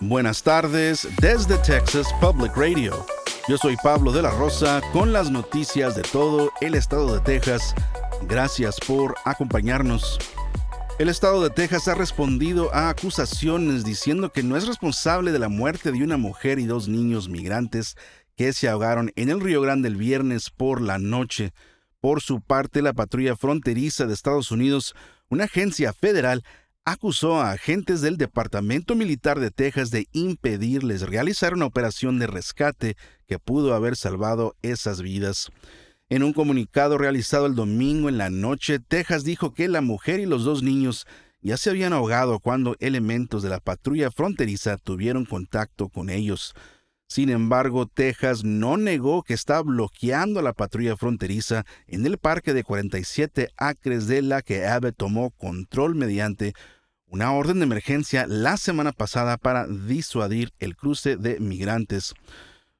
Buenas tardes desde Texas Public Radio. Yo soy Pablo de la Rosa con las noticias de todo el estado de Texas. Gracias por acompañarnos. El estado de Texas ha respondido a acusaciones diciendo que no es responsable de la muerte de una mujer y dos niños migrantes que se ahogaron en el Río Grande el viernes por la noche. Por su parte, la patrulla fronteriza de Estados Unidos, una agencia federal, acusó a agentes del Departamento Militar de Texas de impedirles realizar una operación de rescate que pudo haber salvado esas vidas. En un comunicado realizado el domingo en la noche, Texas dijo que la mujer y los dos niños ya se habían ahogado cuando elementos de la patrulla fronteriza tuvieron contacto con ellos. Sin embargo, Texas no negó que está bloqueando a la patrulla fronteriza en el parque de 47 acres de la que Abbott tomó control mediante una orden de emergencia la semana pasada para disuadir el cruce de migrantes.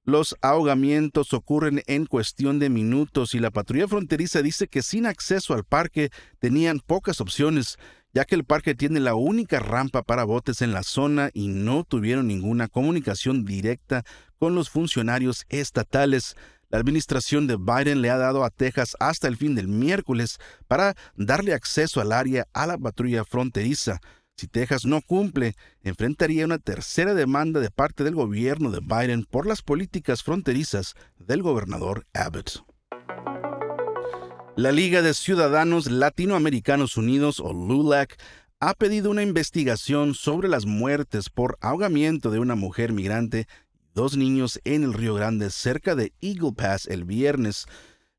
Los ahogamientos ocurren en cuestión de minutos y la patrulla fronteriza dice que sin acceso al parque tenían pocas opciones, ya que el parque tiene la única rampa para botes en la zona y no tuvieron ninguna comunicación directa con los funcionarios estatales. La administración de Biden le ha dado a Texas hasta el fin del miércoles para darle acceso al área a la patrulla fronteriza. Si Texas no cumple, enfrentaría una tercera demanda de parte del gobierno de Biden por las políticas fronterizas del gobernador Abbott. La Liga de Ciudadanos Latinoamericanos Unidos, o LULAC, ha pedido una investigación sobre las muertes por ahogamiento de una mujer migrante dos niños en el Río Grande cerca de Eagle Pass el viernes.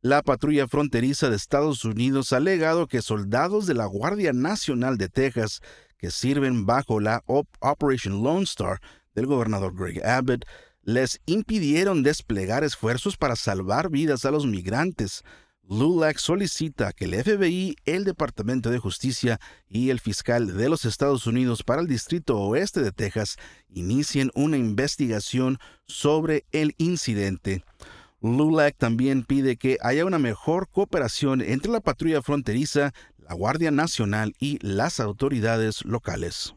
La patrulla fronteriza de Estados Unidos ha alegado que soldados de la Guardia Nacional de Texas que sirven bajo la Operation Lone Star del gobernador Greg Abbott les impidieron desplegar esfuerzos para salvar vidas a los migrantes. LULAC solicita que el FBI, el Departamento de Justicia y el fiscal de los Estados Unidos para el Distrito Oeste de Texas inicien una investigación sobre el incidente. LULAC también pide que haya una mejor cooperación entre la patrulla fronteriza, la Guardia Nacional y las autoridades locales.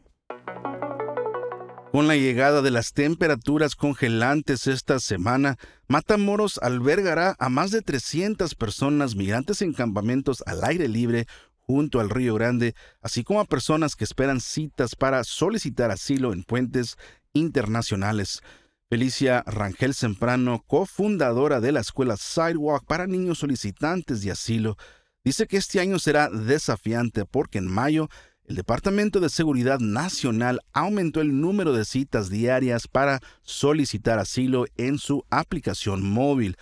Con la llegada de las temperaturas congelantes esta semana, Matamoros albergará a más de 300 personas migrantes en campamentos al aire libre junto al Río Grande, así como a personas que esperan citas para solicitar asilo en puentes internacionales. Felicia Rangel Semprano, cofundadora de la escuela Sidewalk para niños solicitantes de asilo, dice que este año será desafiante porque en mayo el Departamento de Seguridad Nacional aumentó el número de citas diarias para solicitar asilo en su aplicación móvil.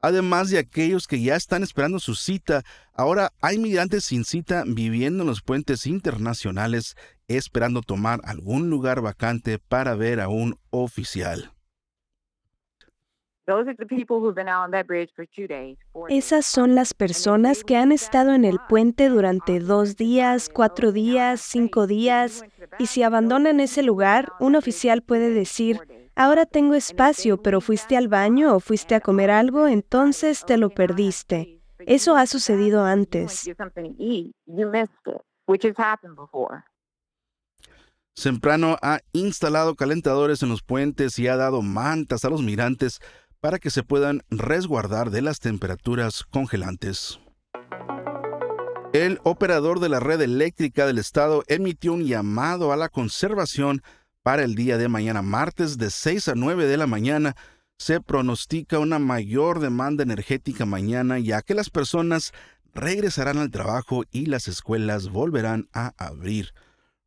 Además de aquellos que ya están esperando su cita, ahora hay migrantes sin cita viviendo en los puentes internacionales esperando tomar algún lugar vacante para ver a un oficial. Esas son las personas que han estado en el puente durante dos días, cuatro días, cinco días, y si abandonan ese lugar, un oficial puede decir, ahora tengo espacio, pero fuiste al baño o fuiste a comer algo, entonces te lo perdiste. Eso ha sucedido antes. Semprano ha instalado calentadores en los puentes y ha dado mantas a los migrantes para que se puedan resguardar de las temperaturas congelantes. El operador de la red eléctrica del estado emitió un llamado a la conservación para el día de mañana, martes de 6 a 9 de la mañana. Se pronostica una mayor demanda energética mañana ya que las personas regresarán al trabajo y las escuelas volverán a abrir.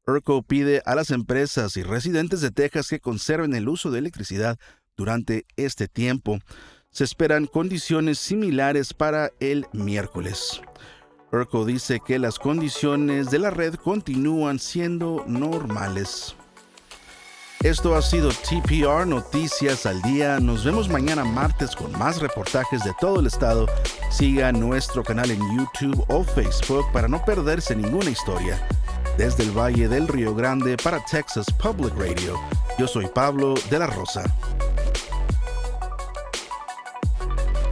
ERCO pide a las empresas y residentes de Texas que conserven el uso de electricidad durante este tiempo. Se esperan condiciones similares para el miércoles. ERCO dice que las condiciones de la red continúan siendo normales. Esto ha sido TPR Noticias al Día. Nos vemos mañana martes con más reportajes de todo el estado. Siga nuestro canal en YouTube o Facebook para no perderse ninguna historia. Desde el Valle del Río Grande para Texas Public Radio, yo soy Pablo de la Rosa.